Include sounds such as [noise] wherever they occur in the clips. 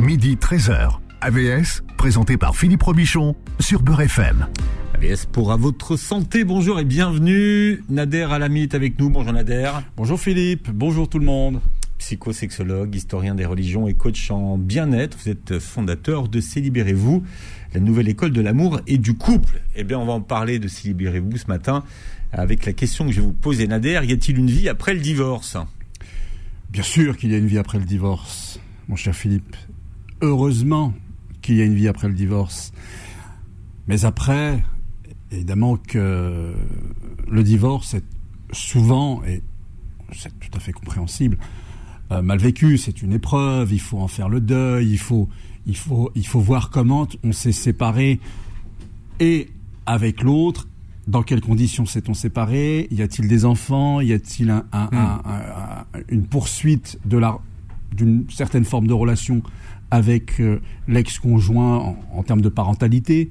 midi 13h. AVS, présenté par Philippe Robichon sur Beurre FM. AVS pour à votre santé, bonjour et bienvenue. Nader Alamit avec nous, bonjour Nader. Bonjour Philippe, bonjour tout le monde. Psychosexologue, historien des religions et coach en bien-être, vous êtes fondateur de Célibérez-vous, la nouvelle école de l'amour et du couple. Eh bien, on va en parler de Célibérez-vous ce matin avec la question que je vais vous poser, Nader. Y a-t-il une vie après le divorce? Bien sûr qu'il y a une vie après le divorce, mon cher Philippe. Heureusement qu'il y a une vie après le divorce. Mais après, évidemment que le divorce est souvent, et c'est tout à fait compréhensible, euh, mal vécu, c'est une épreuve, il faut en faire le deuil, il faut, il faut, il faut voir comment on s'est séparé et avec l'autre, dans quelles conditions s'est-on séparé Y a-t-il des enfants Y a-t-il un, un, un, une poursuite de la d'une certaine forme de relation avec euh, l'ex-conjoint en, en, termes de parentalité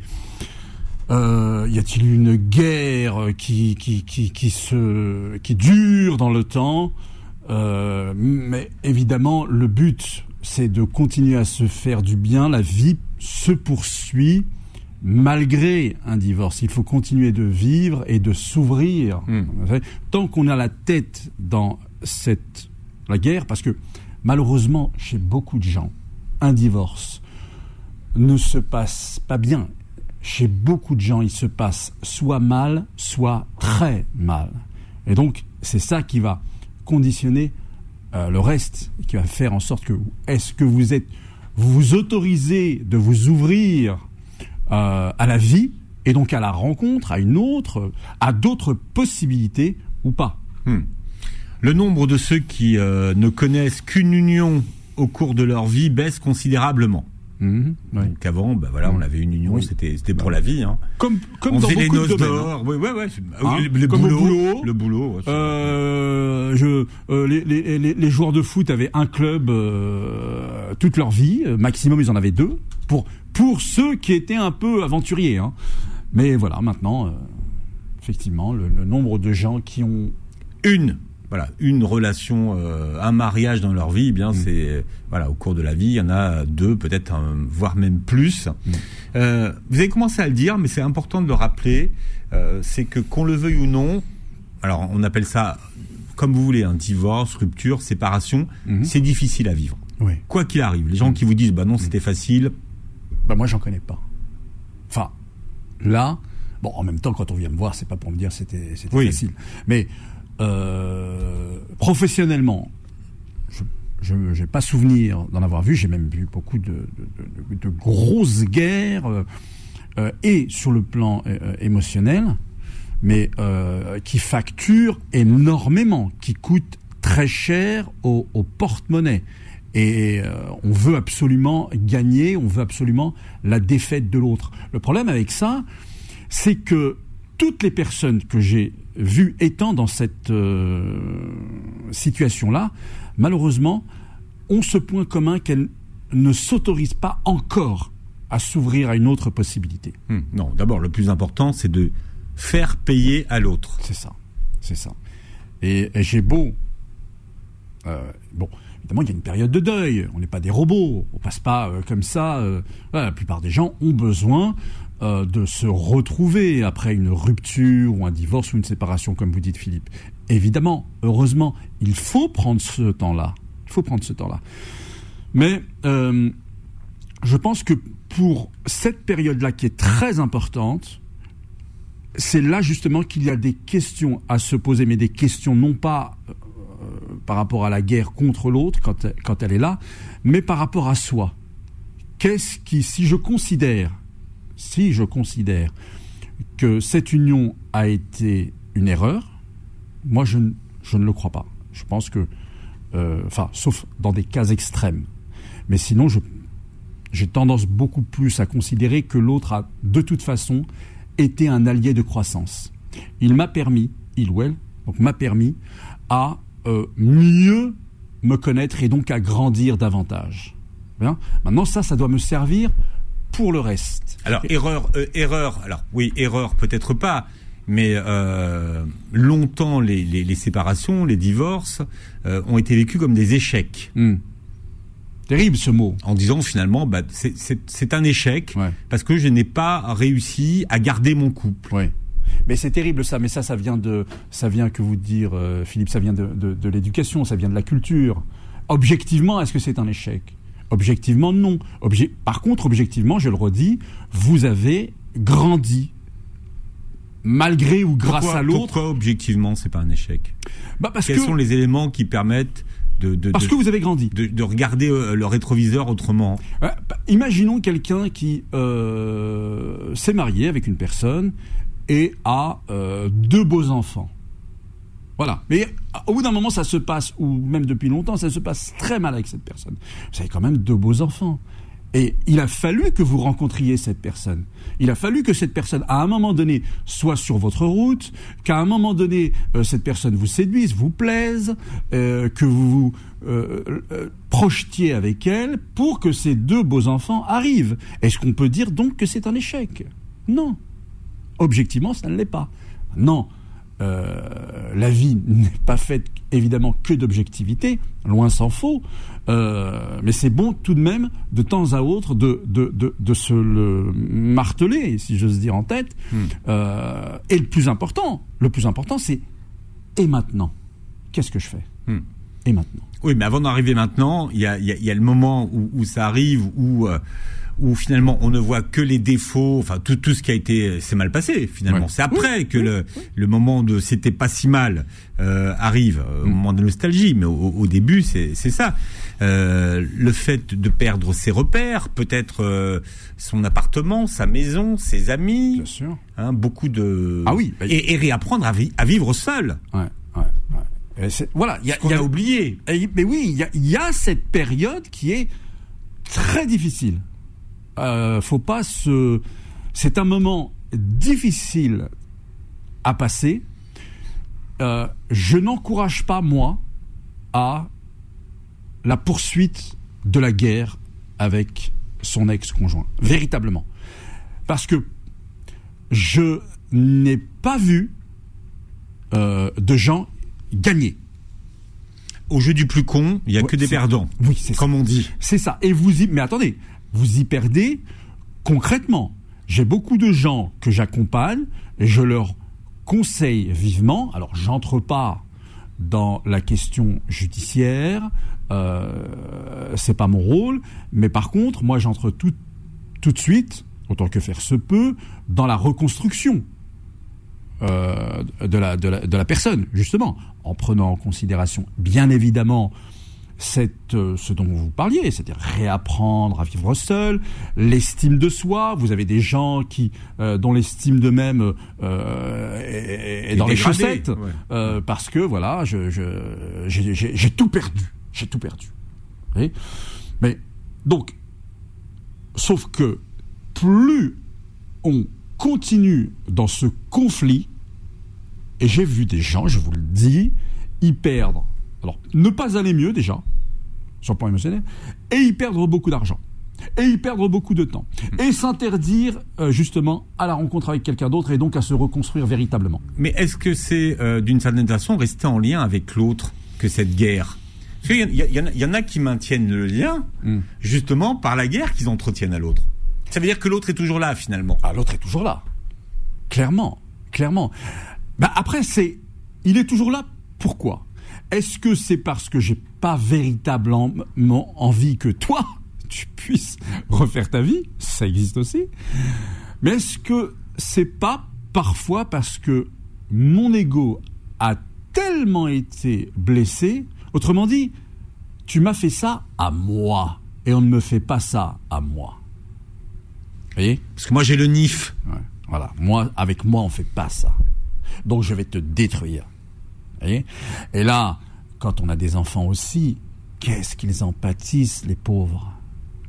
euh, y a-t-il une guerre qui, qui, qui, qui, se, qui dure dans le temps? Euh, Mais évidemment, le but, c'est de continuer à se faire du bien. La vie se poursuit malgré un divorce. Il faut continuer de vivre et de s'ouvrir. Mmh. Tant qu'on a la tête dans cette la guerre, parce que malheureusement, chez beaucoup de gens, un divorce ne se passe pas bien. Chez beaucoup de gens, il se passe soit mal, soit très mal. Et donc, c'est ça qui va conditionner euh, le reste, qui va faire en sorte que est-ce que vous êtes, vous vous autorisez de vous ouvrir euh, à la vie et donc à la rencontre, à une autre, à d'autres possibilités ou pas? Hmm. Le nombre de ceux qui euh, ne connaissent qu'une union au cours de leur vie baisse considérablement. Mmh, ouais. Donc avant, bah voilà, on avait une union, oui. c'était c'était pour la vie. Hein. Comme comme on dans faisait beaucoup les noces de domaines. d'or. Oui, ouais, ouais. Hein le, le comme boulot, au boulot, le boulot. Euh, je, euh, les, les, les, les joueurs de foot avaient un club euh, toute leur vie, maximum ils en avaient deux, pour pour ceux qui étaient un peu aventuriers. Hein. Mais voilà, maintenant, effectivement, le, le nombre de gens qui ont une voilà une relation, euh, un mariage dans leur vie, eh bien Mm. c'est voilà au cours de la vie, il y en a deux, peut-être un, voire même plus. Mm. Euh, vous avez commencé à le dire, mais c'est important de le rappeler, euh, c'est que qu'on le veuille ou non, alors on appelle ça comme vous voulez, un divorce, rupture, séparation, Mhm. c'est difficile à vivre. Oui. Quoi qu'il arrive, les gens qui vous disent bah non c'était facile, Bah moi j'en connais pas. Enfin, là, bon en même temps quand on vient me voir, c'est pas pour me dire c'était c'était Oui. facile. Mais euh, professionnellement, je n'ai pas souvenir d'en avoir vu. J'ai même vu beaucoup de, grosses guerres euh, euh, et sur le plan émotionnel, mais qui facturent énormément, qui coûtent très cher au, porte-monnaie. Et on veut absolument gagner, on veut absolument la défaite de l'autre. Le problème avec ça, c'est que toutes les personnes que j'ai vues étant dans cette euh, situation-là, malheureusement, ont ce point commun qu'elles ne s'autorisent pas encore à s'ouvrir à une autre possibilité. Hum, non, d'abord le plus important c'est de faire payer à l'autre. C'est ça, c'est ça. Et, et j'ai beau, euh, bon, évidemment, il y a une période de deuil. On n'est pas des robots. On passe pas euh, comme ça. Euh, la plupart des gens ont besoin euh, de se retrouver après une rupture ou un divorce ou une séparation, comme vous dites, Philippe. Évidemment, heureusement, il faut prendre ce temps-là. Il faut prendre ce temps-là. Mais euh, je pense que pour cette période-là qui est très importante, c'est là justement qu'il y a des questions à se poser, mais des questions non pas euh, par rapport à la guerre contre l'autre quand, quand elle est là, mais par rapport à soi. Qu'est-ce qui, si je considère, si je considère que cette union a été une erreur, moi je, ne- je ne le crois pas. Je pense que, euh, enfin, sauf dans des cas extrêmes. Mais sinon, j'ai tendance beaucoup plus à considérer que l'autre a de toute façon été un allié de croissance. Il m'a permis, il ou elle, donc m'a permis à euh, mieux me connaître et donc à grandir davantage. Bien Maintenant, ça, ça doit me servir pour le reste. Alors erreur, euh, erreur. Alors oui, erreur peut-être pas, mais euh, longtemps les, les, les séparations, les divorces euh, ont été vécus comme des échecs. Hmm. Terrible ce mot. En disant finalement, bah, c'est un échec parce que je n'ai pas réussi à garder mon couple. Ouais. Mais c'est terrible ça, mais ça, ça vient de, ça vient que vous dire, euh, Philippe, ça vient de, de, l'éducation, ça vient de la culture. Objectivement, est-ce que c'est un échec? Objectivement, non. Par contre, objectivement, je le redis, vous avez grandi malgré ou grâce à l'autre. Pourquoi objectivement c'est pas un échec? Bah parce Quels sont les éléments qui permettent de, de parce que vous avez grandi de, regarder euh, le rétroviseur autrement? Bah, Imaginons quelqu'un qui euh, s'est marié avec une personne et a euh, deux beaux enfants. Voilà. Mais au bout d'un moment, ça se passe, ou même depuis longtemps, ça se passe très mal avec cette personne. Vous avez quand même deux beaux enfants. Et il a fallu que vous rencontriez cette personne. Il a fallu que cette personne, à un moment donné, soit sur votre route, qu'à un moment donné, euh, cette personne vous séduise, vous plaise, euh, que vous vous euh, projetiez avec elle pour que ces deux beaux enfants arrivent. Est-ce qu'on peut dire donc que c'est un échec? Non. Objectivement, ça ne l'est pas. Non. La vie n'est pas faite évidemment que d'objectivité, loin s'en faut. Euh, mais c'est bon tout de même, de temps à autre, de, de, de, se le marteler, si j'ose dire, en tête. Hmm. Euh, et le plus important, le plus important, c'est et maintenant? Qu'est-ce que je fais hmm. Et maintenant? Oui, mais avant d'arriver maintenant, il y a, y a, le moment où, où ça arrive, où euh, où finalement on ne voit que les défauts, enfin tout, tout ce qui a été, c'est mal passé finalement. C'est après que le, le moment de c'était pas si mal euh, arrive, euh, au mm. moment de nostalgie, mais au, début c'est ça. Euh, le fait de perdre ses repères, peut-être euh, son appartement, sa maison, ses amis, Bien sûr. Hein, beaucoup de ah oui, bah, et, réapprendre à, à, vivre seul. Ouais, ouais, ouais. Voilà, il y a, y a oublié. Mais oui, il y a, y a cette période qui est très difficile euh, faut pas se. C'est un moment difficile à passer. Euh, je n'encourage pas moi à la poursuite de la guerre avec son ex-conjoint, véritablement, parce que je n'ai pas vu euh, de gens gagner. Au jeu du plus con, il n'y a que des perdants. Oui, c'est comme on dit. C'est ça. Et vous y... Mais attendez, vous y perdez concrètement. J'ai beaucoup de gens que j'accompagne et je leur conseille vivement. Alors, j'entre pas dans la question judiciaire, euh, c'est pas mon rôle, mais par contre, moi, j'entre tout, tout de suite, autant que faire se peut, dans la reconstruction euh, de, la, de, la, de la personne, justement, en prenant en considération, bien évidemment, cette, euh, ce dont vous parliez, c'est-à-dire réapprendre à vivre seul, l'estime de soi. Vous avez des gens qui, euh, dont l'estime d'eux-mêmes euh, est, dans les chaussettes, euh, parce que voilà, je, j'ai, tout perdu, j'ai tout perdu. Mais donc, sauf que plus on continue dans ce conflit, et j'ai vu des gens, je vous le dis, y perdre alors, ne pas aller mieux déjà, sur le plan émotionnel, et y perdre beaucoup d'argent, et y perdre beaucoup de temps, hmm. et s'interdire euh, justement à la rencontre avec quelqu'un d'autre et donc à se reconstruire véritablement. Mais est-ce que c'est euh, d'une certaine façon rester en lien avec l'autre que cette guerre? Parce qu'il y, en a qui maintiennent le lien hmm. justement par la guerre qu'ils entretiennent à l'autre. Ça veut dire que l'autre est toujours là finalement. Ah, l'autre est toujours là. Clairement, clairement. Bah, après, c'est, il est toujours là. Pourquoi? Est-ce que c'est parce que j'ai pas véritablement envie que toi, [laughs] tu puisses refaire ta vie? Ça existe aussi. Mais est-ce que c'est pas parfois parce que mon ego a tellement été blessé? Autrement dit, tu m'as fait ça à moi et on ne me fait pas ça à moi. Vous voyez? Parce que moi j'ai le NIF. voilà, moi avec moi on fait pas ça. Donc je vais te détruire. Et là, quand on a des enfants aussi, qu'est-ce qu'ils en pâtissent, les pauvres?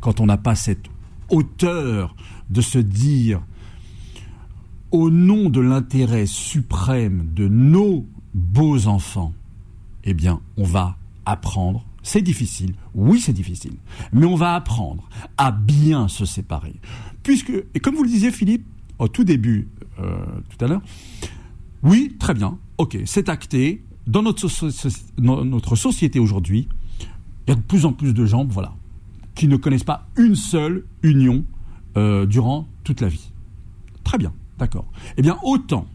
Quand on n'a pas cette hauteur de se dire, au nom de l'intérêt suprême de nos beaux enfants, eh bien, on va apprendre. C'est difficile, oui c'est difficile, mais on va apprendre à bien se séparer. Puisque, et comme vous le disiez Philippe, au tout début, euh, tout à l'heure, oui, très bien, ok, c'est acté, dans notre, société aujourd'hui, il y a de plus en plus de gens, voilà, qui ne connaissent pas une seule union euh, durant toute la vie. Très bien, d'accord. Eh bien, autant,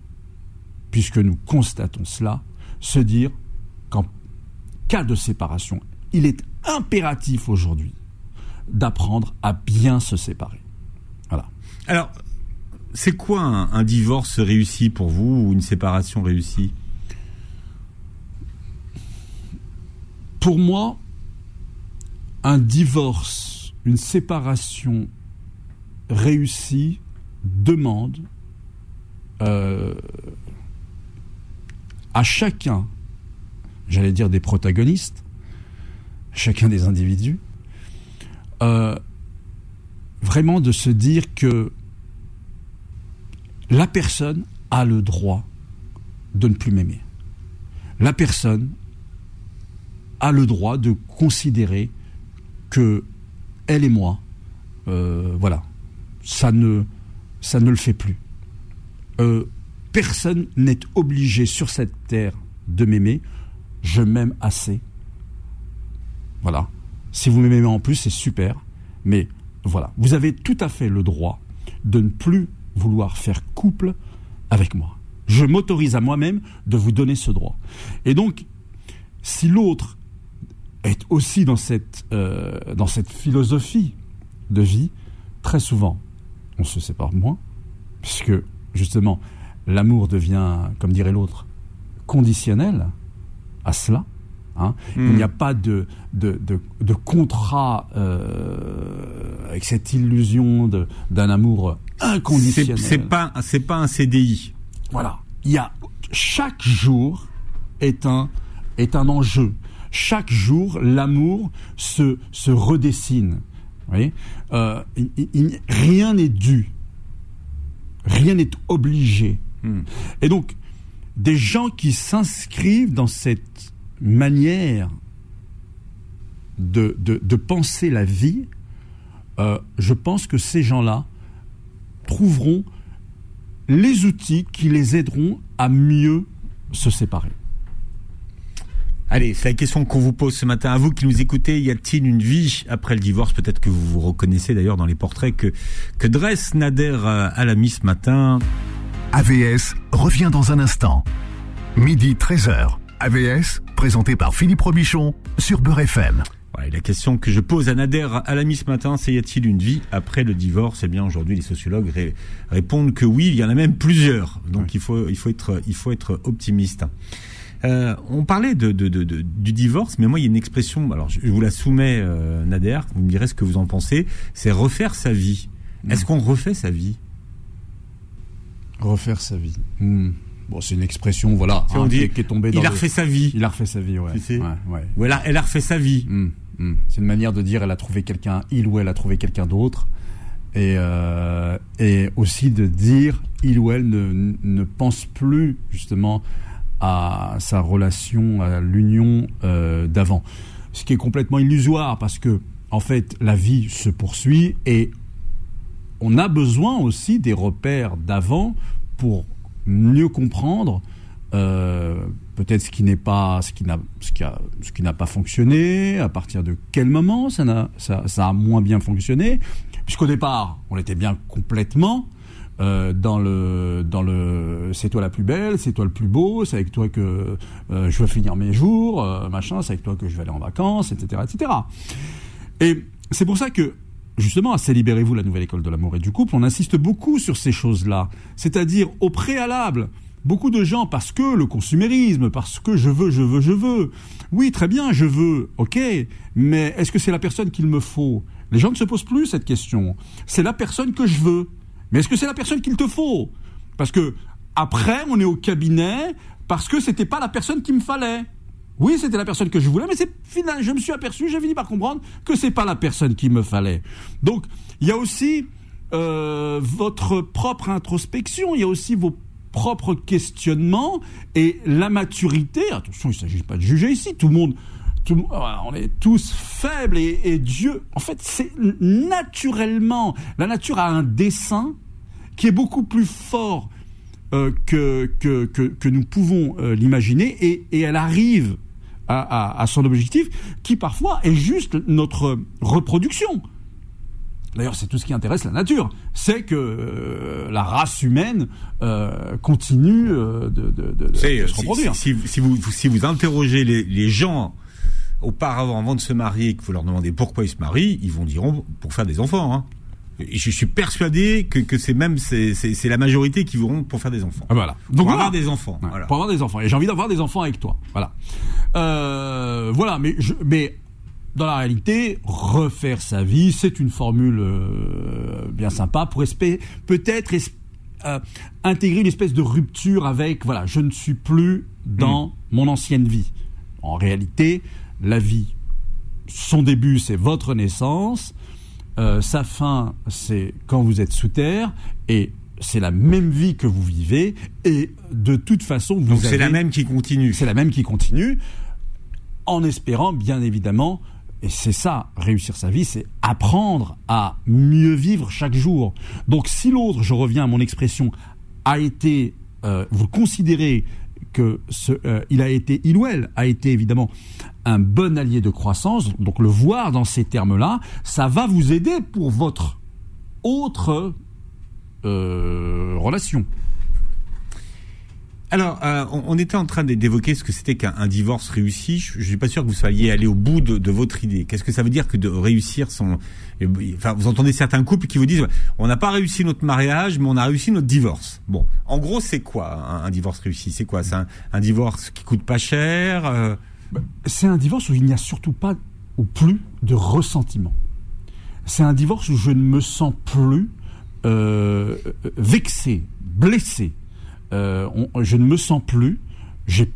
puisque nous constatons cela, se dire qu'en cas de séparation, il est impératif aujourd'hui d'apprendre à bien se séparer. Voilà. Alors, c'est quoi un, divorce réussi pour vous ou une séparation réussie? Pour moi, un divorce, une séparation réussie demande euh, à chacun, j'allais dire des protagonistes, chacun des individus, euh, vraiment de se dire que la personne a le droit de ne plus m'aimer. La personne a le droit de considérer que elle et moi, euh, voilà, ça ne, le fait plus. Euh, personne n'est obligé sur cette terre de m'aimer. Je m'aime assez. Voilà. Si vous m'aimez en plus, c'est super. Mais voilà, vous avez tout à fait le droit de ne plus vouloir faire couple avec moi. Je m'autorise à moi-même de vous donner ce droit. Et donc, si l'autre est aussi dans cette, euh, dans cette philosophie de vie, très souvent, on se sépare moins, puisque justement, l'amour devient, comme dirait l'autre, conditionnel à cela. Hein. Il n'y a hmm. pas de, de, de, contrat euh, avec cette illusion d'un amour inconditionnel. C'est pas c'est pas un CDI. Voilà. Il y a chaque jour est un est un enjeu. Chaque jour, l'amour se se redessine. Vous voyez? Euh, rien n'est dû. Rien n'est obligé. Hmm. Et donc, des gens qui s'inscrivent dans cette manière de, de, penser la vie, euh, je pense que ces gens-là trouveront les outils qui les aideront à mieux se séparer. Allez, c'est la question qu'on vous pose ce matin. À vous qui nous écoutez, y a-t-il une vie après le divorce? Peut-être que vous vous reconnaissez d'ailleurs dans les portraits que, que dresse Nader Alami ce matin. AVS revient dans un instant. Midi 13h. AVS, présenté par Philippe Robichon sur Beurre FM. La question que je pose à Nader Alami ce matin, c'est y a-t-il une vie après le divorce? Eh bien, aujourd'hui, les sociologues répondent que oui, il y en a même plusieurs. Donc, il, faut, il, faut être, il faut être optimiste. Euh, on parlait de, du divorce, mais moi, il y a une expression, alors je vous la soumets, euh, Nader, vous me direz ce que vous en pensez, c'est refaire sa vie. Hmm. Est-ce qu'on refait sa vie? Refaire sa vie. Hmm. Bon, c'est une expression, voilà, hein, qui, est tombée dans. Il a refait sa vie. Il a refait sa vie, ouais. ouais, ouais. Ou elle a, elle a refait sa vie. Hmm, hmm. C'est une manière de dire, elle a trouvé quelqu'un, il ou elle a trouvé quelqu'un d'autre. Et, euh, et aussi de dire, il ou elle ne, ne pense plus, justement, à sa relation, à l'union euh, d'avant. Ce qui est complètement illusoire parce que, en fait, la vie se poursuit et on a besoin aussi des repères d'avant pour mieux comprendre euh, peut-être ce qui n'est pas ce qui n'a ce qui a ce qui n'a pas fonctionné à partir de quel moment ça n'a ça, a moins bien fonctionné? Puisqu'au départ on était bien complètement euh, dans le dans le c'est toi la plus belle c'est toi le plus beau c'est avec toi que euh, je vais finir mes jours machin c'est avec toi que je vais aller en vacances etc etc et c'est pour ça que justement à Célibérez-vous, la nouvelle école de l'amour et du couple, on insiste beaucoup sur ces choses-là. C'est-à-dire, au préalable, beaucoup de gens, parce que le consumérisme, parce que je veux, je veux, je veux. Oui, très bien, je veux, ok, mais est-ce que c'est la personne qu'il me faut? Les gens ne se posent plus cette question. C'est la personne que je veux. Mais est-ce que c'est la personne qu'il te faut? Parce que après, on est au cabinet parce que c'était pas la personne qu'il me fallait. Oui, c'était la personne que je voulais, mais c'est final. Je me suis aperçu, j'ai fini par comprendre que c'est pas la personne qu'il me fallait. Donc, il y a aussi euh, votre propre introspection, il y a aussi vos propres questionnements et la maturité. Attention, il ne s'agit pas de juger ici. Tout le monde, tout, on est tous faibles et, Dieu, en fait, c'est naturellement, la nature a un dessin qui est beaucoup plus fort euh, que, que, que, nous pouvons euh, l'imaginer et, elle arrive à, son objectif, qui parfois est juste notre reproduction. D'ailleurs, c'est tout ce qui intéresse la nature. C'est que euh, la race humaine euh, continue de, de, de, de, se reproduire. Si, si, vous, si vous interrogez les, les gens auparavant, avant de se marier, que vous leur demandez pourquoi ils se marient, ils vont dire pour faire des enfants. Hein. Et je suis persuadé que, que c'est même c'est, la majorité qui vont pour faire des enfants. Ah, voilà. Donc pour avoir des enfants. voilà. Pour avoir des enfants. Et j'ai envie d'avoir des enfants avec toi. Voilà. Euh, voilà. Mais je, mais dans la réalité, refaire sa vie, c'est une formule euh, bien sympa pour peut-être euh, intégrer une espèce de rupture avec voilà, je ne suis plus dans hmm. mon ancienne vie. En réalité, la vie, son début, c'est votre naissance euh, sa fin, c'est quand vous êtes sous terre, et c'est la même vie que vous vivez, et de toute façon, vous Donc c'est la même qui continue. C'est la même qui continue, en espérant, bien évidemment, et c'est ça, réussir sa vie, c'est apprendre à mieux vivre chaque jour. Donc si l'autre, je reviens à mon expression, a été, euh, vous considérez que euh, il a été, il ou elle a été évidemment un bon allié de croissance, donc le voir dans ces termes-là, ça va vous aider pour votre autre euh, relation. Alors, euh, on, était en train d'évoquer ce que c'était qu'un divorce réussi. Je, ne suis pas sûr que vous soyez allé au bout de, votre idée. Qu'est-ce que ça veut dire que de réussir son Enfin, vous entendez certains couples qui vous disent on n'a pas réussi notre mariage, mais on a réussi notre divorce. Bon, en gros, c'est quoi un, divorce réussi? C'est quoi? C'est un, divorce qui coûte pas cher euh? bah, C'est un divorce où il n'y a surtout pas ou plus de ressentiment. C'est un divorce où je ne me sens plus euh, vexé, blessé. Euh, je ne me sens plus. J'ai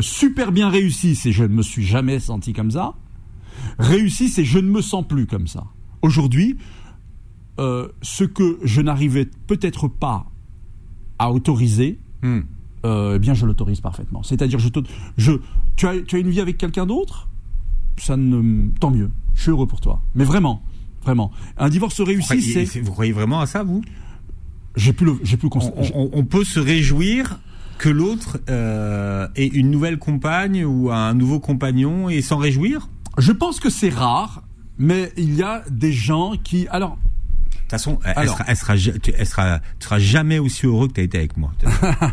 super bien réussi, c'est je ne me suis jamais senti comme ça réussissent et je ne me sens plus comme ça. Aujourd'hui, euh, ce que je n'arrivais peut-être pas à autoriser, hmm. euh, eh bien je l'autorise parfaitement. C'est-à-dire, je, je, tu, as, tu as une vie avec quelqu'un d'autre? Ça ne, tant mieux. Je suis heureux pour toi. Mais vraiment, vraiment, un divorce réussi, c'est. Vous croyez vraiment à ça, vous? J'ai plus le, j'ai plus. On, on, peut se réjouir que l'autre euh, ait une nouvelle compagne ou un nouveau compagnon et s'en réjouir? Je pense que c'est rare, mais il y a des gens qui. Alors. De toute façon, elle, sera, elle, sera, elle sera, tu seras jamais aussi heureux que tu as été avec moi.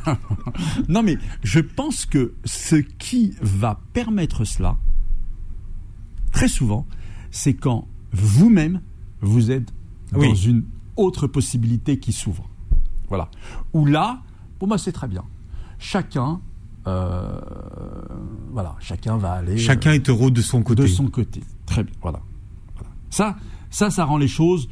[laughs] non, mais je pense que ce qui va permettre cela, très souvent, c'est quand vous-même, vous êtes dans une autre possibilité qui s'ouvre. Voilà. Ou là, pour moi, c'est très bien. Chacun euh, voilà, chacun va aller. Chacun est heureux de son côté. De son côté. Très bien. Voilà. Ça, ça, ça rend les choses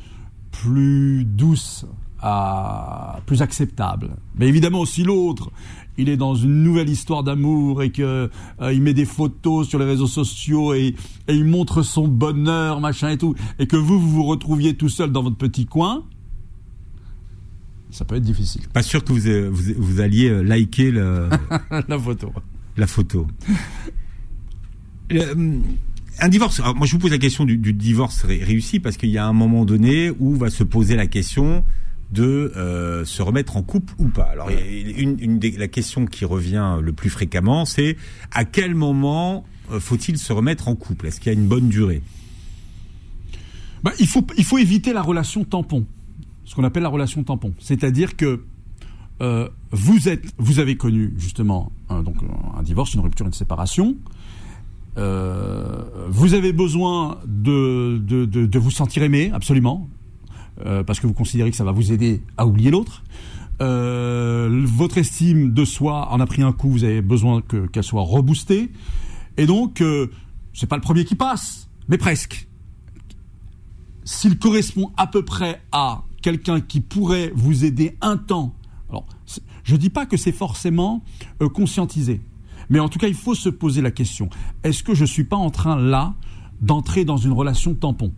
plus douces, à, plus acceptables. Mais évidemment, si l'autre, il est dans une nouvelle histoire d'amour et que euh, il met des photos sur les réseaux sociaux et, et, il montre son bonheur, machin et tout, et que vous, vous vous retrouviez tout seul dans votre petit coin, ça peut être difficile. Pas sûr que vous, euh, vous, alliez euh, liker [laughs] la photo. La photo. Euh, un divorce. moi, je vous pose la question du, divorce réussi parce qu'il y a un moment donné où va se poser la question de se remettre en couple ou pas. Alors, une, une des, la question qui revient le plus fréquemment, c'est à quel moment faut-il se remettre en couple? Est-ce qu'il y a une bonne durée? Bah, il, faut, il faut éviter la relation tampon ce qu'on appelle la relation tampon. C'est-à-dire que euh, vous êtes, vous avez connu justement un, donc un divorce, une rupture, une séparation. Euh, vous avez besoin de, de, vous sentir aimé, absolument, euh, parce que vous considérez que ça va vous aider à oublier l'autre. votre estime de soi en a pris un coup, vous avez besoin qu'elle soit reboostée. Et donc, c'est pas le premier qui passe, mais presque. S'il correspond à peu près à quelqu'un qui pourrait vous aider un temps. Alors, je ne dis pas que c'est forcément euh, conscientisé, mais en tout cas, il faut se poser la question est-ce que je ne suis pas en train là d'entrer dans une relation tampon?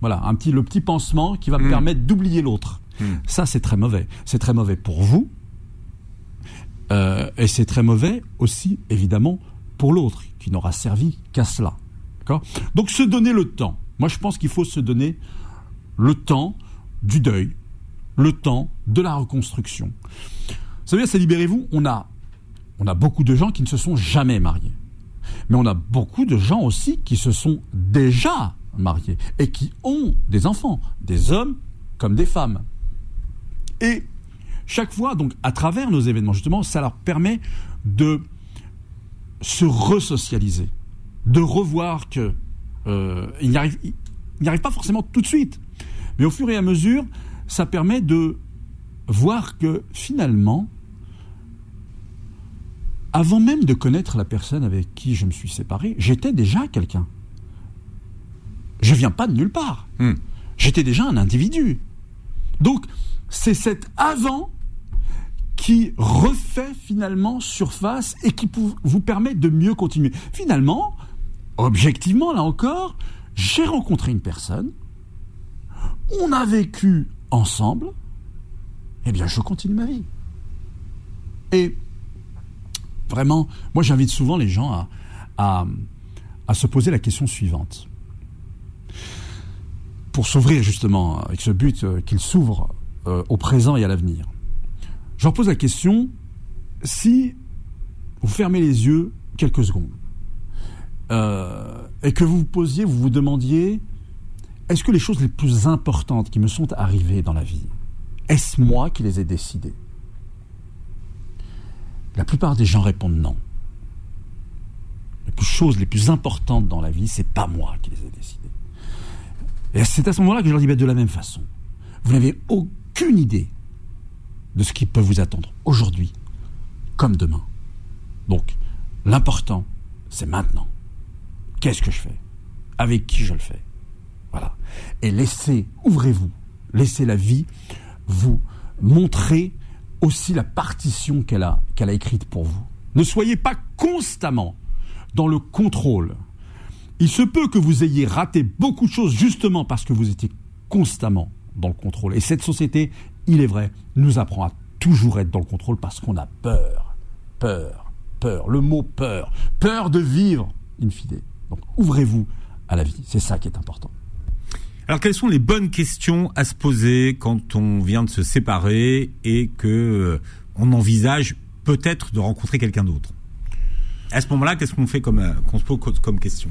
Voilà, un petit, le petit pansement qui va me hmm. permettre d'oublier l'autre. Hmm. Ça, c'est très mauvais. C'est très mauvais pour vous, euh, et c'est très mauvais aussi, évidemment, pour l'autre, qui n'aura servi qu'à cela. Donc, se donner le temps. Moi, je pense qu'il faut se donner le temps du deuil, le temps de la reconstruction. Vous savez, c'est Libérez-vous, on a, on a beaucoup de gens qui ne se sont jamais mariés. Mais on a beaucoup de gens aussi qui se sont déjà mariés et qui ont des enfants, des hommes comme des femmes. Et chaque fois, donc, à travers nos événements, justement, ça leur permet de se resocialiser, de revoir que euh, n'y arrivent pas forcément tout de suite, mais au fur et à mesure, ça permet de voir que finalement, avant même de connaître la personne avec qui je me suis séparé, j'étais déjà quelqu'un. Je viens pas de nulle part. Hmm. J'étais déjà un individu. Donc, c'est cet avant qui refait finalement surface et qui vous permet de mieux continuer. Finalement, objectivement, là encore, j'ai rencontré une personne, on a vécu ensemble, eh bien, je continue ma vie. Et vraiment, moi j'invite souvent les gens à, se poser la question suivante. Pour s'ouvrir justement avec ce but euh, qu'ils s'ouvrent euh, au présent et à l'avenir. Je leur pose la question, si vous fermez les yeux quelques secondes, euh, et que vous vous posiez, vous vous demandiez, est-ce que les choses les plus importantes qui me sont arrivées dans la vie, est-ce moi qui les ai décidées? La plupart des gens répondent non. Les choses les plus importantes dans la vie, c'est pas moi qui les ai décidées. Et c'est à ce moment-là que je leur dis ben, de la même façon. Vous n'avez aucune idée de ce qui peut vous attendre aujourd'hui comme demain. Donc, l'important, c'est maintenant. Qu'est-ce que je fais? Avec qui je le fais? Et laissez, ouvrez-vous, laissez la vie vous montrer aussi la partition qu'elle a, qu'elle a écrite pour vous. Ne soyez pas constamment dans le contrôle. Il se peut que vous ayez raté beaucoup de choses justement parce que vous étiez constamment dans le contrôle. Et cette société, il est vrai, nous apprend à toujours être dans le contrôle parce qu'on a peur. Peur. Peur. Le mot peur. Peur de vivre, in. Donc ouvrez-vous à la vie. C'est ça qui est important. Alors quelles sont les bonnes questions à se poser quand on vient de se séparer et que euh, envisage peut-être de rencontrer quelqu'un d'autre? À ce moment-là, qu'est-ce qu'on fait comme euh, qu'on se pose comme question?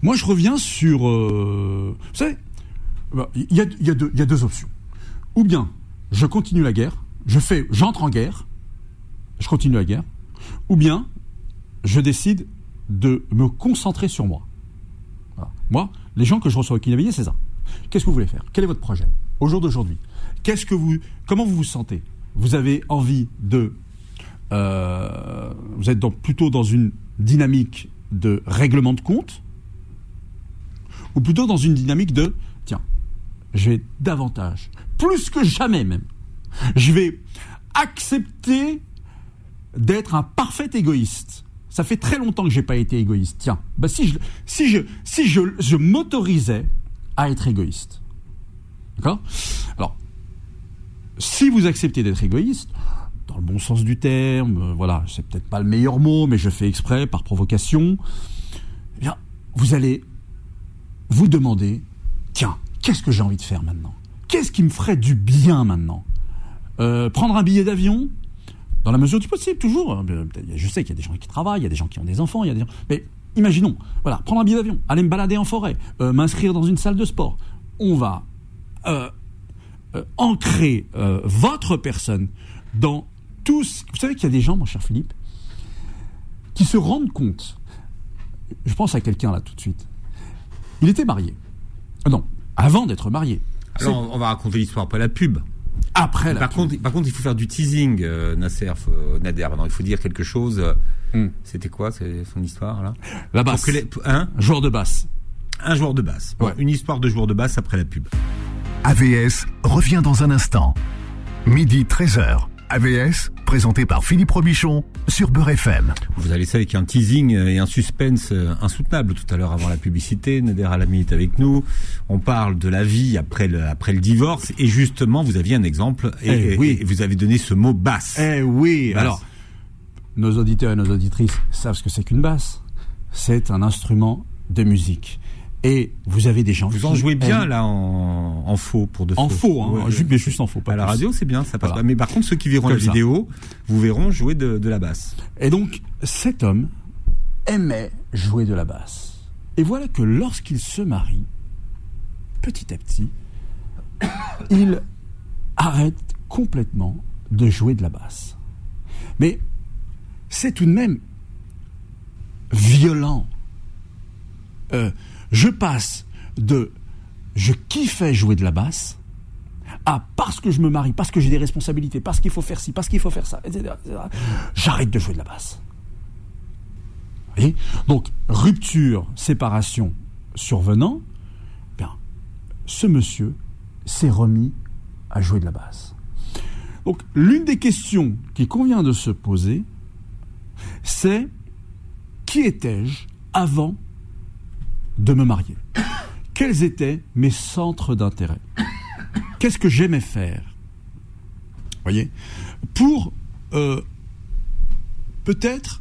Moi, je reviens sur, euh, vous savez, bah, il y, a, y, a y a deux options. Ou bien je continue la guerre, je fais, j'entre en guerre, je continue la guerre, ou bien je décide de me concentrer sur moi. Moi, les gens que je reçois au Kinabillé, c'est ça. Qu'est-ce que vous voulez faire? Quel est votre projet? Au jour d'aujourd'hui Qu'est-ce que vous, comment vous vous sentez? Vous avez envie de, euh, vous êtes plutôt dans une dynamique de règlement de compte, ou plutôt dans une dynamique de, tiens, je vais davantage, plus que jamais même, je vais accepter d'être un parfait égoïste ça fait très longtemps que j'ai pas été égoïste. Tiens, bah si je, m'autorisais à être égoïste, d'accord? Alors, si vous acceptez d'être égoïste, dans le bon sens du terme, euh, voilà, c'est peut-être pas le meilleur mot, mais je fais exprès par provocation. Eh bien, vous allez vous demander, tiens, qu'est-ce que j'ai envie de faire maintenant? Qu'est-ce qui me ferait du bien maintenant? Euh, Prendre un billet d'avion? Dans la mesure du possible, toujours. Hein, je sais qu'il y a des gens qui travaillent, il y a des gens qui ont des enfants, il y a des gens... Mais imaginons, voilà, prendre un billet d'avion, aller me balader en forêt, euh, m'inscrire dans une salle de sport. On va euh, euh, ancrer votre personne dans tous. Vous savez qu'il y a des gens, mon cher Philippe, qui se rendent compte. Je pense à quelqu'un là tout de suite. Il était marié. non, avant d'être marié. Alors on va raconter l'histoire après la pub. Après par contre, par contre, il faut faire du teasing, euh, Nasser, Nader. il faut dire quelque chose. Hmm. C'était quoi son histoire là? La basse. Un joueur de basse. Un joueur de basse. Une histoire de joueur de basse après la pub. AVS revient dans un instant. Midi 13h. AVS, présenté par Philippe Robichon sur Beurre FM. Vous allez ça avec un teasing et un suspense euh, insoutenable tout à l'heure avant la publicité. Nader Alami est avec nous. On parle de la vie après le, après le divorce et justement vous aviez un exemple et, eh oui. vous avez donné ce mot basse. Eh oui. Alors, nos auditeurs et nos auditrices savent ce que c'est qu'une basse. C'est un instrument de musique. Et vous avez des gens Vous en jouez bien aiment- là en, en faux pour de En faux. faux, hein, Ouais, ju- ouais. mais juste en faux. Pas À la plus. radio, c'est bien, ça passe Voilà. pas. Mais par contre, ceux qui verront la ça. vidéo, vous verront jouer de, de la basse. Et donc, cet homme aimait jouer de la basse. Et voilà que lorsqu'il se marie, petit à petit, [coughs] il arrête complètement de jouer de la basse. Mais c'est tout de même violent. Euh, je passe de je kiffais jouer de la basse à parce que je me marie, parce que j'ai des responsabilités, parce qu'il faut faire ci, parce qu'il faut faire ça, etc. j'arrête de jouer de la basse. Donc, rupture, séparation survenant, bien, ce monsieur s'est remis à jouer de la basse. Donc, l'une des questions qui convient de se poser, c'est qui étais-je avant de me marier. Quels étaient mes centres d'intérêt? Qu'est-ce que j'aimais faire? Voyez? Pour euh, peut-être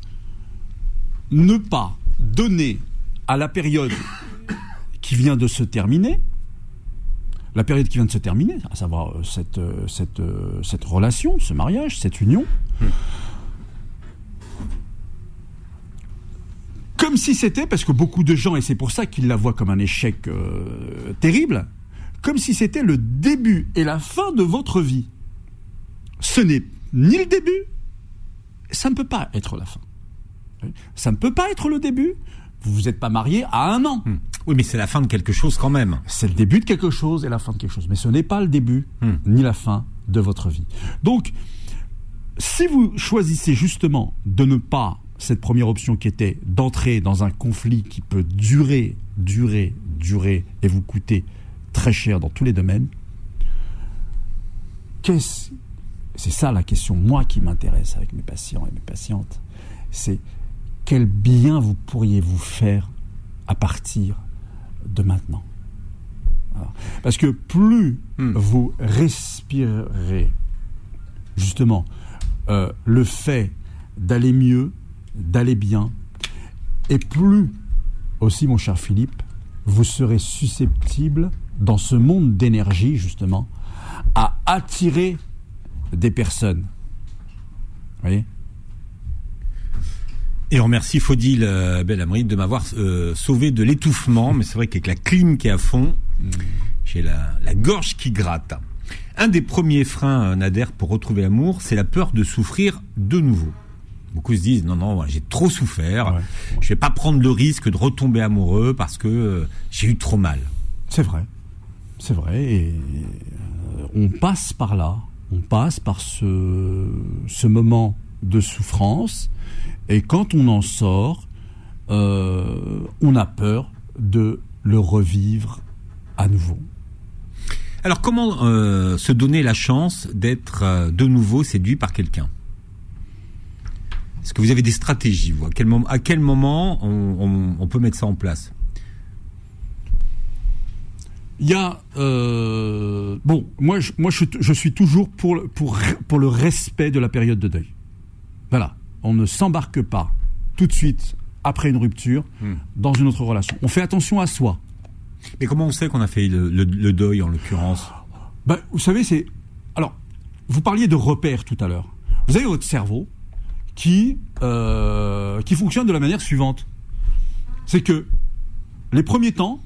ne pas donner à la période qui vient de se terminer, la période qui vient de se terminer, à savoir euh, euh, cette relation, ce mariage, cette union, comme si c'était, parce que beaucoup de gens, et c'est pour ça qu'ils la voient comme un échec euh, terrible, comme si c'était le début et la fin de votre vie. Ce n'est ni le début, ça ne peut pas être la fin. Ça ne peut pas être le début. Vous vous êtes pas marié à un an. Hmm. Oui, mais c'est la fin de quelque chose quand même. C'est le début de quelque chose et la fin de quelque chose. Mais ce n'est pas le début Hmm. ni la fin de votre vie. Donc, si vous choisissez justement de ne pas cette première option qui était d'entrer dans un conflit qui peut durer, durer, durer et vous coûter très cher dans tous les domaines, qu'est-ce c'est ça la question, moi qui m'intéresse avec mes patients et mes patientes, c'est quel bien vous pourriez vous faire à partir de maintenant. Voilà. Parce que plus Hmm. vous respirerez justement euh, le fait d'aller mieux, d'aller bien, et plus aussi, mon cher Philippe, vous serez susceptible, dans ce monde d'énergie, justement, à attirer des personnes. Vous voyez? Et on remercie Faudil euh, Belhamri de m'avoir euh, sauvé de l'étouffement. Mais c'est vrai qu'avec la clim qui est à fond, j'ai la, la gorge qui gratte. Un des premiers freins, euh, Nader, pour retrouver l'amour, c'est la peur de souffrir de nouveau. Beaucoup se disent non non j'ai trop souffert, Ouais. je vais pas prendre le risque de retomber amoureux parce que euh, j'ai eu trop mal. C'est vrai. C'est vrai. Et euh, on passe par là. On passe par ce, ce moment de souffrance. Et quand on en sort, euh, on a peur de le revivre à nouveau. Alors comment euh, se donner la chance d'être euh, de nouveau séduit par quelqu'un? Est-ce que vous avez des stratégies vous? À, quel moment, à quel moment on, on- on peut mettre ça en place? Il y a euh, bon, moi, je, moi, je, je suis toujours pour le, pour pour le respect de la période de deuil. Voilà, on ne s'embarque pas tout de suite après une rupture Hmm. dans une autre relation. On fait attention à soi. Mais comment on sait qu'on a fait le, le- le deuil en l'occurrence? Ben, vous savez, c'est alors vous parliez de repères tout à l'heure. Vous avez votre cerveau qui euh, qui fonctionne de la manière suivante. C'est que les premiers temps,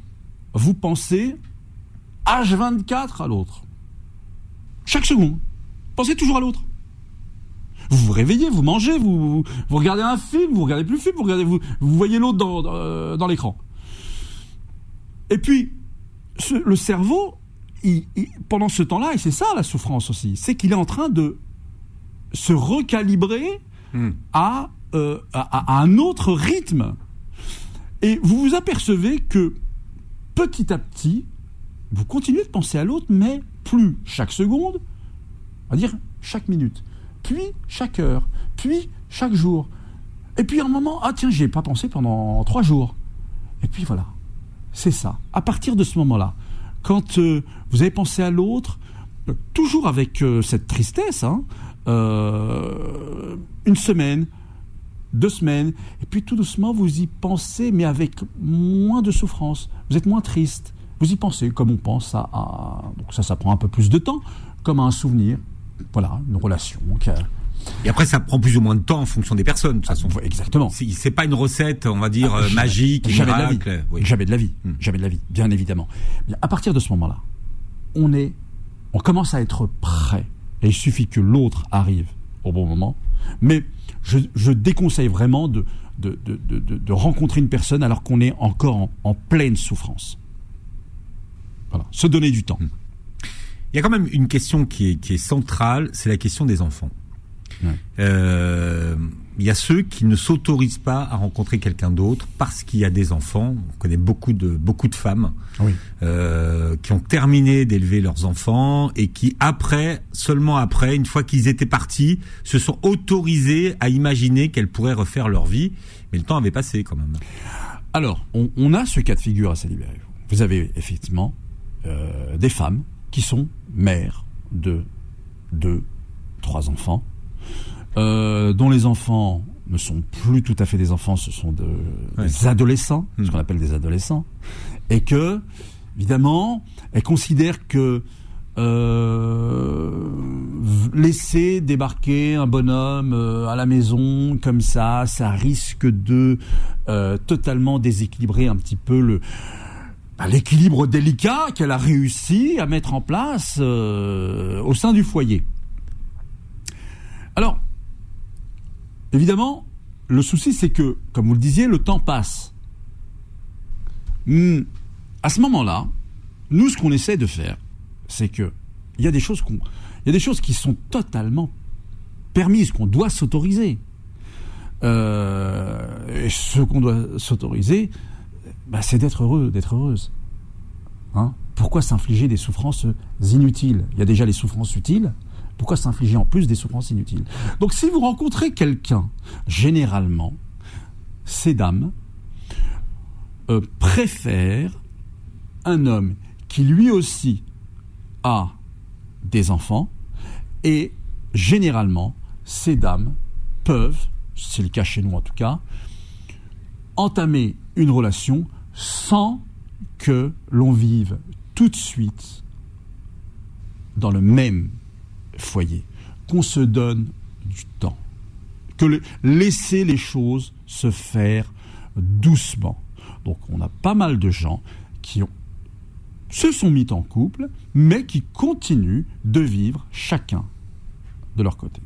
vous pensez H24 à l'autre. Chaque seconde. Pensez toujours à l'autre. Vous vous réveillez, vous mangez, vous, vous regardez un film, vous regardez plus le film, vous, regardez, vous, vous voyez l'autre dans, dans, dans l'écran. Et puis, le cerveau, pendant ce temps-là, et c'est ça la souffrance aussi, c'est qu'il est en train de se recalibrer Hmm. à, euh, à, un autre rythme. Et vous vous apercevez que petit à petit, vous continuez de penser à l'autre, mais plus chaque seconde, on va dire chaque minute, puis chaque heure, puis chaque jour. Et puis à un moment, ah tiens, j'y ai pas pensé pendant trois jours. Et puis voilà, c'est ça. À partir de ce moment-là, quand euh, vous avez pensé à l'autre, euh, toujours avec cette tristesse, hein, euh, une semaine, deux semaines, et puis tout doucement, vous y pensez, mais avec moins de souffrance. Vous êtes moins triste. Vous y pensez comme on pense à, à- donc ça, ça prend un peu plus de temps, comme à un souvenir. Voilà, une relation. Et après, ça prend plus ou moins de temps en fonction des personnes, de toute façon. Exactement. C'est pas une recette, on va dire, Ah, euh, jamais- magique, jamais de la vie. miracle. Oui. Jamais de la vie. Hmm. Jamais de la vie, bien évidemment. Bien, à partir de ce moment-là, on est, on commence à être prêt. Et il suffit que l'autre arrive au bon moment. Mais je, je déconseille vraiment de, de, de, de- rencontrer une personne alors qu'on est encore en, en pleine souffrance. Voilà. Se donner du temps. Il y a quand même une question qui est, qui est centrale, c'est la question des enfants. Ouais. Euh, il y a ceux qui ne s'autorisent pas à rencontrer quelqu'un d'autre parce qu'il y a des enfants. On connaît beaucoup de beaucoup de femmes Oui. euh, qui ont terminé d'élever leurs enfants et qui après, seulement après, une fois qu'ils étaient partis, se sont autorisés à imaginer qu'elles pourraient refaire leur vie. Mais le temps avait passé quand même. Alors, on, on a ce cas de figure à se libérer. Vous avez effectivement euh, des femmes qui sont mères de deux, trois enfants, euh, dont les enfants ne sont plus tout à fait des enfants, ce sont de- Ouais. des adolescents, Hmm. ce qu'on appelle des adolescents, et que, évidemment, elles considèrent que euh, laisser débarquer un bonhomme euh, à la maison comme ça, ça risque de euh, totalement déséquilibrer un petit peu le bah, l'équilibre délicat qu'elle a réussi à mettre en place euh, au sein du foyer. Alors, évidemment, le souci c'est que, comme vous le disiez, le temps passe. Hmm, à ce moment-là, nous, ce qu'on essaie de faire, c'est que il y a des choses qui sont totalement permises, qu'on doit s'autoriser. Euh, et ce qu'on doit s'autoriser, bah, c'est d'être heureux, d'être heureuse. Hein? Pourquoi s'infliger des souffrances inutiles? Il y a déjà les souffrances utiles. Pourquoi s'infliger en plus des souffrances inutiles? Donc, si vous rencontrez quelqu'un, généralement, ces dames euh, préfèrent un homme qui lui aussi a des enfants et généralement ces dames peuvent, c'est le cas chez nous en tout cas, entamer une relation sans que l'on vive tout de suite dans le même foyer, qu'on se donne du temps, que laisser les choses se faire doucement. Donc on a pas mal de gens qui se sont mis en couple, mais qui continuent de vivre chacun de leur côté.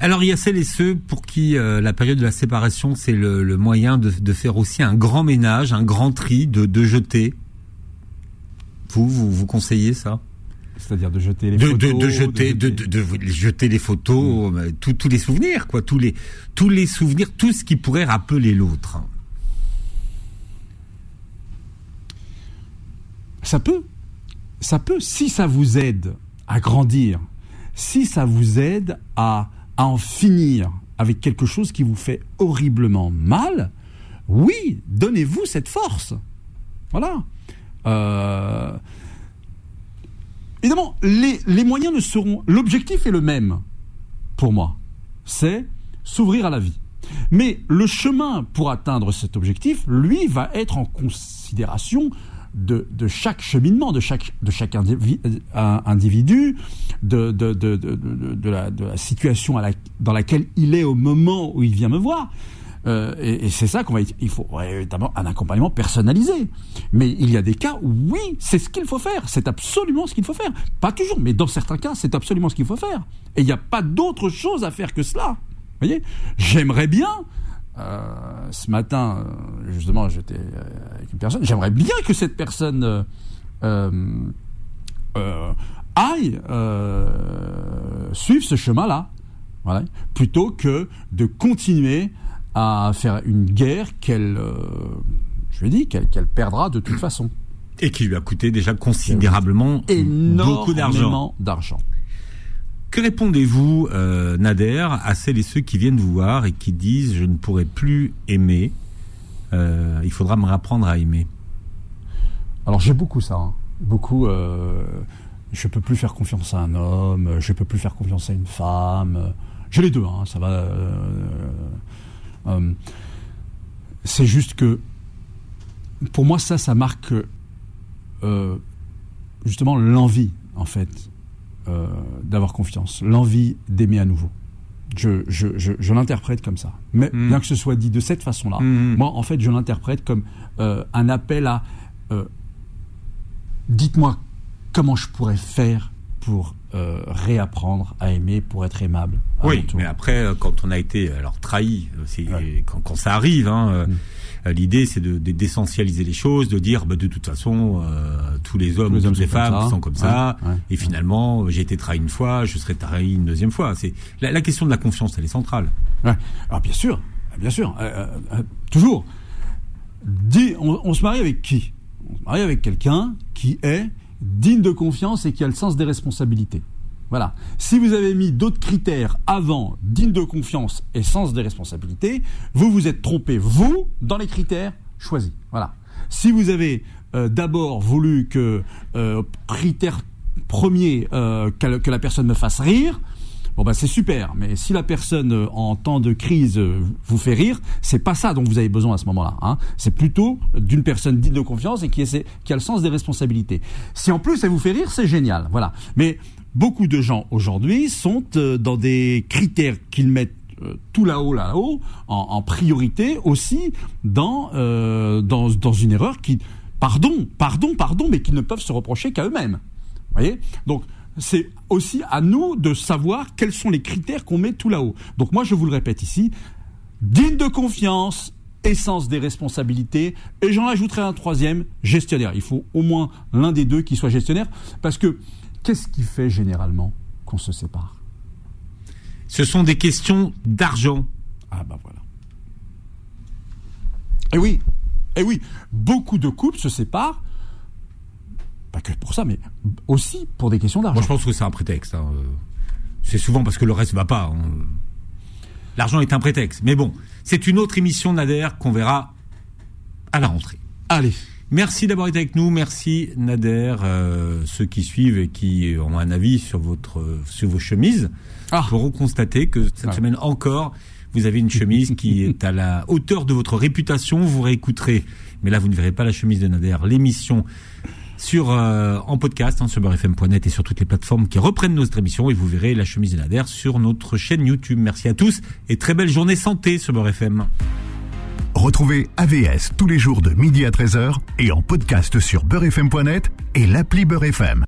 Alors il y a celles et ceux pour qui euh, la période de la séparation c'est le, moyen de, faire aussi un grand ménage, un grand tri, de, jeter. Vous, vous conseillez ça? C'est-à-dire de jeter les de, photos. de, de jeter, de, de, jeter les photos, euh, tous tous les souvenirs, quoi, tous les, tous les souvenirs, tout ce qui pourrait rappeler l'autre. Ça peut. Ça peut, si ça vous aide à grandir, si ça vous aide à, à en finir avec quelque chose qui vous fait horriblement mal, oui, donnez-vous cette force. Voilà. Euh, Évidemment, les, moyens ne seront. L'objectif est le même pour moi. C'est s'ouvrir à la vie. Mais le chemin pour atteindre cet objectif, lui, va être en considération de, chaque cheminement, de chaque, de chaque euh, individu, de, de, de, la, de la situation dans laquelle il est au moment où il vient me voir. Euh, et c'est ça qu'on va. Il faut évidemment un accompagnement personnalisé. Mais il y a des cas où oui, c'est ce qu'il faut faire. C'est absolument ce qu'il faut faire. Pas toujours, mais dans certains cas, c'est absolument ce qu'il faut faire. Et il n'y a pas d'autre chose à faire que cela. Vous voyez? J'aimerais bien. euh, ce matin, euh, justement, j'étais avec une personne. J'aimerais bien que cette personne aille suivre ce chemin-là, voilà, plutôt que de continuer à faire une guerre qu'elle, euh, je lui dis, qu'elle qu'elle perdra de toute façon. Et qui lui a coûté déjà considérablement beaucoup d'argent. Énormément d'argent. Que répondez-vous, euh, Nader, à celles et ceux qui viennent vous voir et qui disent je ne pourrai plus aimer, euh, il faudra me rapprendre à aimer? Alors j'ai beaucoup ça, hein. beaucoup. Euh, je peux plus faire confiance à un homme, je peux plus faire confiance à une femme, J'ai les deux, hein, ça va. Euh, c'est juste que pour moi, ça, ça marque justement l'envie, en fait, d'avoir confiance, l'envie d'aimer à nouveau. Je, je, je, l'interprète comme ça. Mais hmm. bien que ce soit dit de cette façon-là, hmm. moi, en fait, je l'interprète comme un appel à dites-moi comment je pourrais faire pour euh, réapprendre à aimer, pour être aimable. Oui, mais après, euh, quand on a été alors trahi, euh, quand, ça arrive, hein, mm. l'idée c'est de, d'essentialiser les choses, de dire bah, de toute façon tous les hommes, tous les toutes les femmes sont comme ça, et finalement j'ai été trahi une fois, je serai trahi une deuxième fois. C'est la, question de la confiance, elle est centrale. Alors bien sûr, bien sûr, toujours. on, on se marie avec qui? On se marie avec quelqu'un qui est digne de confiance et qui a le sens des responsabilités. Voilà. Si vous avez mis d'autres critères avant digne de confiance et sens des responsabilités, vous vous êtes trompé, vous, dans les critères choisis. Voilà. Si vous avez euh, d'abord voulu que euh, critère premier euh, que, la personne me fasse rire, Bon ben c'est super, mais si la personne euh, en temps de crise euh, vous fait rire, c'est pas ça dont vous avez besoin à ce moment-là. Hein. C'est plutôt d'une personne digne de confiance et qui, a le sens des responsabilités. Si en plus elle vous fait rire, c'est génial. Voilà. Mais beaucoup de gens aujourd'hui sont euh, dans des critères qu'ils mettent tout là-haut, là-haut, en, priorité aussi dans, dans, une erreur qui, pardon, pardon, pardon, mais qu'ils ne peuvent se reprocher qu'à eux-mêmes. Voyez? Donc c'est aussi à nous de savoir quels sont les critères qu'on met tout là-haut. Donc moi, je vous le répète ici, digne de confiance, essence des responsabilités, et j'en ajouterai un troisième, gestionnaire. Il faut au moins l'un des deux qui soit gestionnaire, parce que qu'est-ce qui fait généralement qu'on se sépare? Ce sont des questions d'argent. Ah bah voilà. Et eh oui, et eh oui, beaucoup de couples se séparent pas que pour ça, mais aussi pour des questions d'argent. Moi, je pense que c'est un prétexte. Hein. C'est souvent parce que le reste va pas. Hein. L'argent est un prétexte. Mais bon, c'est une autre émission Nader qu'on verra à la rentrée. Allez. Merci d'avoir été avec nous. Merci Nader. Euh, ceux qui suivent et qui ont un avis sur votre sur vos chemises ah. pourront constater que cette semaine encore, vous avez une chemise qui [laughs] est à la hauteur de votre réputation. Vous réécouterez, mais là vous ne verrez pas la chemise de Nader. L'émission sur euh, en podcast hein, sur beurrefm.net et sur toutes les plateformes qui reprennent notre émission et vous verrez la chemise de Nader sur notre chaîne YouTube. Merci à tous et très belle journée santé sur Beurre FM. Retrouvez AVS tous les jours de midi à 13h et en podcast sur beurrefm.net et l'appli Beurre FM.